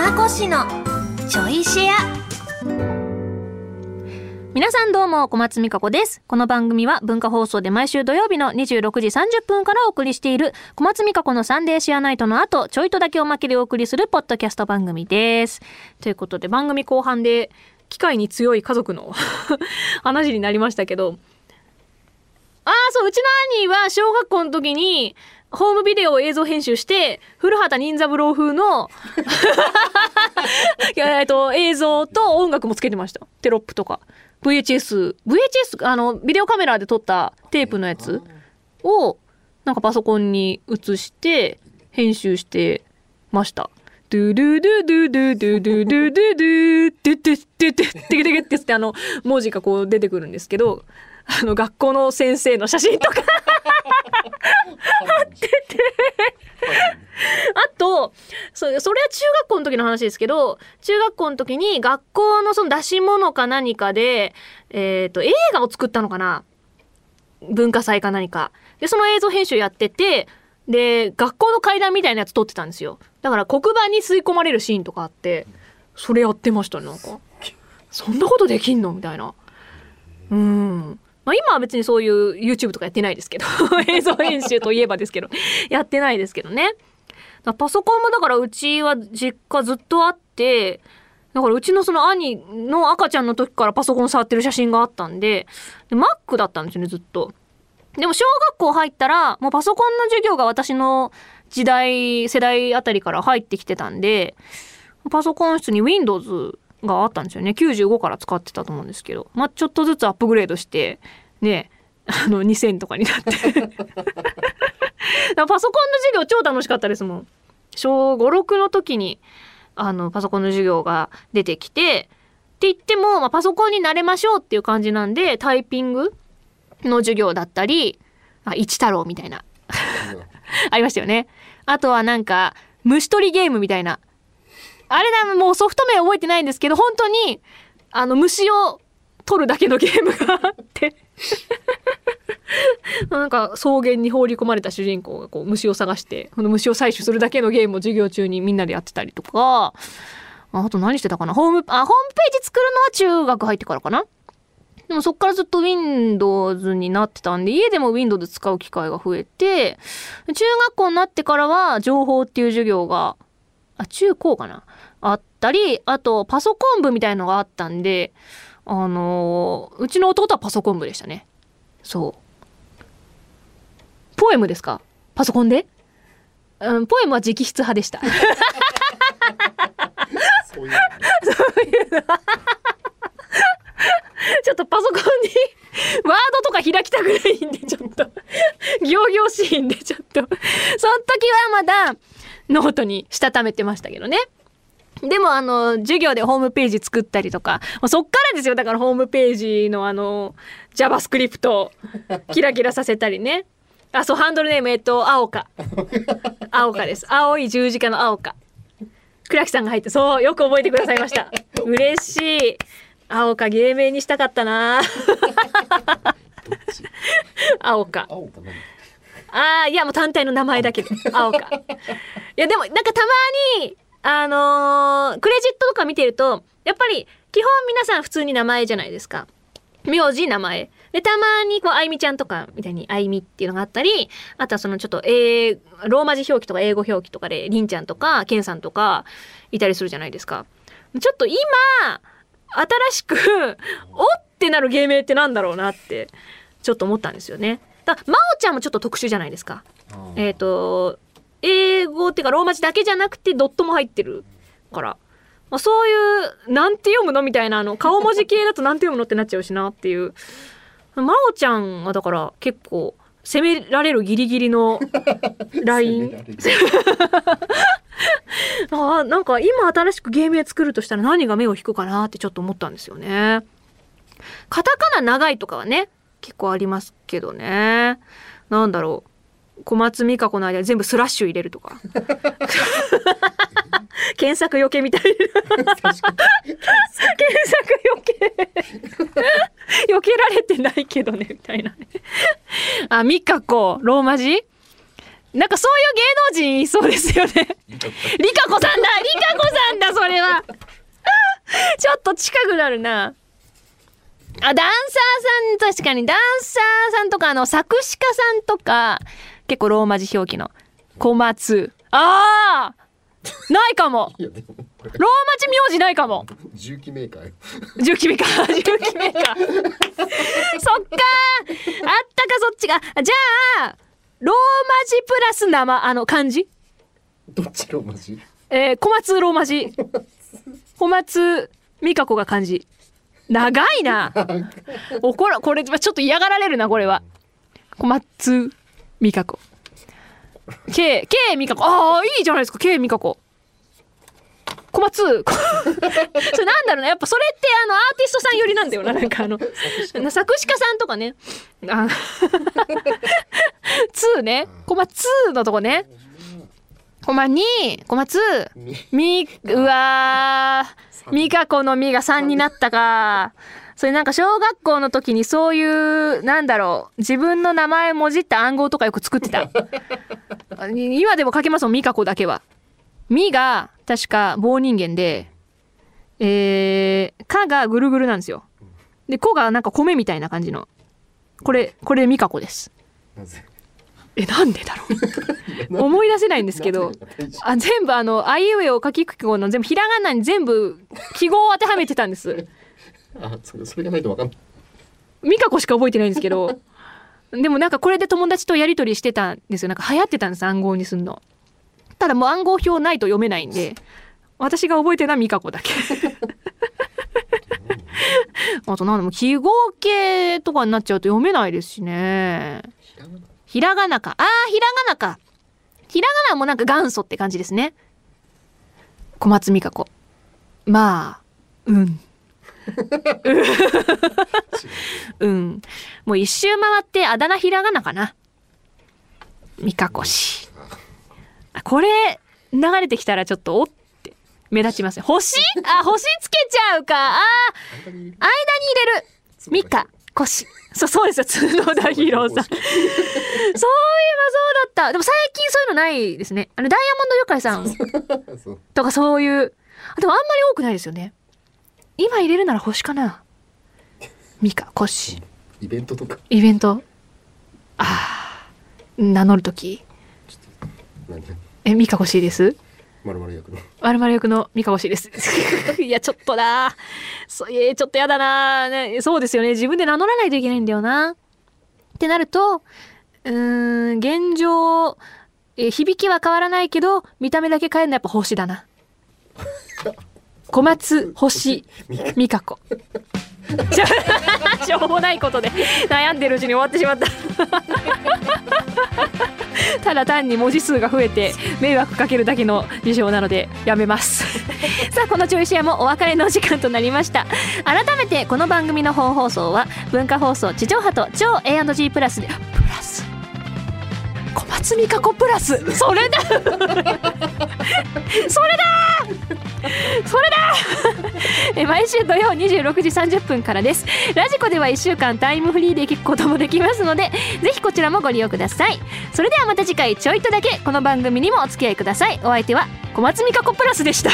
かこのちょいシェア。皆さんどうも小松美香子です。この番組は文化放送で毎週土曜日の26時30分からお送りしている小松美香子のサンデーシェアナイトの後ちょいとだけおまけでお送りするポッドキャスト番組です。ということで番組後半で機械に強い家族の 話になりましたけどそううちの兄は小学校の時にホームビデオを映像編集して古畑任三郎風のいや えっと映像と音楽もつけてました。テロップとか。VHS VHS あのビデオカメラで撮ったテープのやつをなんかパソコンに移して編集してました。ドゥドゥドゥドゥドゥドゥドゥドゥドゥドゥドゥドゥドゥドゥドゥドゥってあの文字がこう出てくるんですけどあの学校の先生の写真とか。あとそれそれは中学校の時の話ですけど中学校の時に学校のその出し物か何かで、えー、と映画を作ったのかな。文化祭か何か。でその映像編集やっててで学校の階段みたいなやつ撮ってたんですよ。だから黒板に吸い込まれるシーンとかあってそれやってましたねなんか。そんなことできんのみたいな。うんまあ、今は別にそういう YouTube とかやってないですけど 映像編集といえばですけどやってないですけどね。パソコンもだからうちは実家ずっとあってだからうちのその兄の赤ちゃんの時からパソコン触ってる写真があったんでで Mac だったんですよねずっと。でも小学校入ったらもうパソコンの授業が私の時代世代あたりから入ってきてたんでパソコン室に Windows があったんですよね。95から使ってたと思うんですけど。まあちょっとずつアップグレードしてねあの2000とかになって。パソコンの授業超楽しかったですもん。小56の時にあのパソコンの授業が出てきてって言っても、まあ、パソコンに慣れましょうっていう感じなんでタイピングの授業だったりあ一太郎みたいな。ありましたよね。あとはなんか虫取りゲームみたいな。あれだもうソフト名覚えてないんですけど本当にあの虫を取るだけのゲームがあって。なんか草原に放り込まれた主人公がこう虫を探してこの虫を採取するだけのゲームを授業中にみんなでやってたりとか。あと何してたかな？ホームあホームページ作るのは中学入ってからかな？でもそっからずっと Windows になってたんで家でも Windows 使う機会が増えて中学校になってからは情報っていう授業があ中高かな？あったりあとパソコン部みたいのがあったんであのーうちの弟はパソコン部でしたね。そう。ポエムですか？パソコンで、うん、ポエムは直筆派でした。そういう ちょっとパソコンにワードとか開きたくないんでちょっと。行々しいんでちょっと。その時はまだノートにしたためてましたけどねでもあの授業でホームページ作ったりとかそっからですよ。だからホームページのあの JavaScript キラキラさせたりね。あそうハンドルネームえっと青か青かです。青い十字架の青か倉木さんが入ってそうよく覚えてくださいました。嬉しい。青か芸名にしたかったな。青かああいやもう単体の名前だけど。青かいやでもなんかたまにあのークレジットとか見てるとやっぱり基本皆さん普通に名前じゃないですか。名字名前。でたまにこうあいみちゃんとかみたいにあいみっていうのがあったりあとはそのちょっと英ローマ字表記とか英語表記とかでりんちゃんとかけんさんとかいたりするじゃないですか。ちょっと今新しく おってなる芸名ってなんだろうなってちょっと思ったんですよね。だまおちゃんもちょっと特殊じゃないですか。えっ、と英語っていうかローマ字だけじゃなくてドットも入ってるから、まあ、そういうなんて読むのみたいなあの顔文字系だとなんて読むのってなっちゃうしなっていう。真央ちゃんはだから結構攻められるギリギリの ライン。あーなんか今新しく芸名作るとしたら何が目を引くかなってちょっと思ったんですよね。カタカナ長いとかはね結構ありますけどね。なんだろう小松美香子の間に全部スラッシュ入れるとか。検索よけみたいな。検索よけよけられてないけどねみたいな。ねあ美香子ローマ字？なんかそういう芸能人いそうですよね。リカ子さんだリカ子さんだそちょっと近くなるな。あダンサーさん確かに。ダンサーさんとかあの作詞家さんとか結構ローマ字表記の。小松。あー！ないかも。いやでもこれ。ローマ字名字ないかも。重機メーカーよ重機メーカー。重機メーカー。そっかー。あったかそっちが。じゃあローマ字プラス生あの漢字？どっちローマ字？えー、小松ローマ字。小松美香子が漢字。長いな。おこらこれちょっと嫌がられるなこれは。小松美香子。K K 美香子。ああいいじゃないですか。K 美香子。小松。それなんだろうなやっぱそれってあのアーティストさん寄りなんだよな。なんかあの作詞家。さんとかね。あ 2ね。コマ2のとこね。コマ2コマ2みみうわー。美香子のみが3になったかそれなんか小学校の時にそういうなんだろう自分の名前もじった暗号とかよく作ってた。あ今でも書けますもん美香子だけは。みが確か棒人間でえー、かがぐるぐるなんですよ。でこがなんか米みたいな感じの。これこれ美香子です。えなんでだろう。思い出せないんですけどあ全部あのあいうえを書きく語の全部ひらがなに全部記号を当てはめてたんですあそれそれがないとわかんない美香子しか覚えてないんですけどでもなんかこれで友達とやり取りしてたんですよなんか流行ってたんです暗号にすんのただもう暗号表ないと読めないんで私が覚えてるのは美香子だけ あとなんでも記号系とかになっちゃうと読めないですしねひらがなひらがなか。あー、ひらがなか。ひらがなもなんか元祖って感じですね。小松美香子。まあ、うん。うん。もう一周回ってあだ名ひらがなかな。美香子氏。あこれ、流れてきたらちょっとおって目立ちますね。星？あ、星つけちゃうか。あー、間に入れる。美香子氏。そう、そうですよ。角田博さん。そういえばそうだった。でも最近そういうのないですね。あの、ダイヤモンドユカイさんとかそういう。あでもあんまり多くないですよね。今入れるなら星かな。ミカ、コシ。イベントとかイベント。ああ。名乗るとき。何？え、ミカ欲しいです？まるまる役のまるまる役のミカ欲しいです。いや、ちょっとな。そう、えーちょっとやだな、ね。そうですよね。自分で名乗らないといけないんだよな。ってなると、うーん、現状、えー響きは変わらないけど、見た目だけ変えるのはやっぱ星だな。小松、星、美香子。しょうもないことで悩んでるうちに終わってしまった。ただ単に文字数が増えて迷惑かけるだけの事情なのでやめます。さあこのちょいシェアもお別れのお時間となりました。改めてこの番組の本放送は文化放送地上波と超 A&G プラスでプラス。小松美香子プラス。それだ。それだそれだ！え毎週土曜26時30分からです。ラジコでは1週間タイムフリーで聞くこともできますのでぜひこちらもご利用ください。それではまた次回ちょいとだけこの番組にもお付き合いください。お相手は小松美香子プラスでした。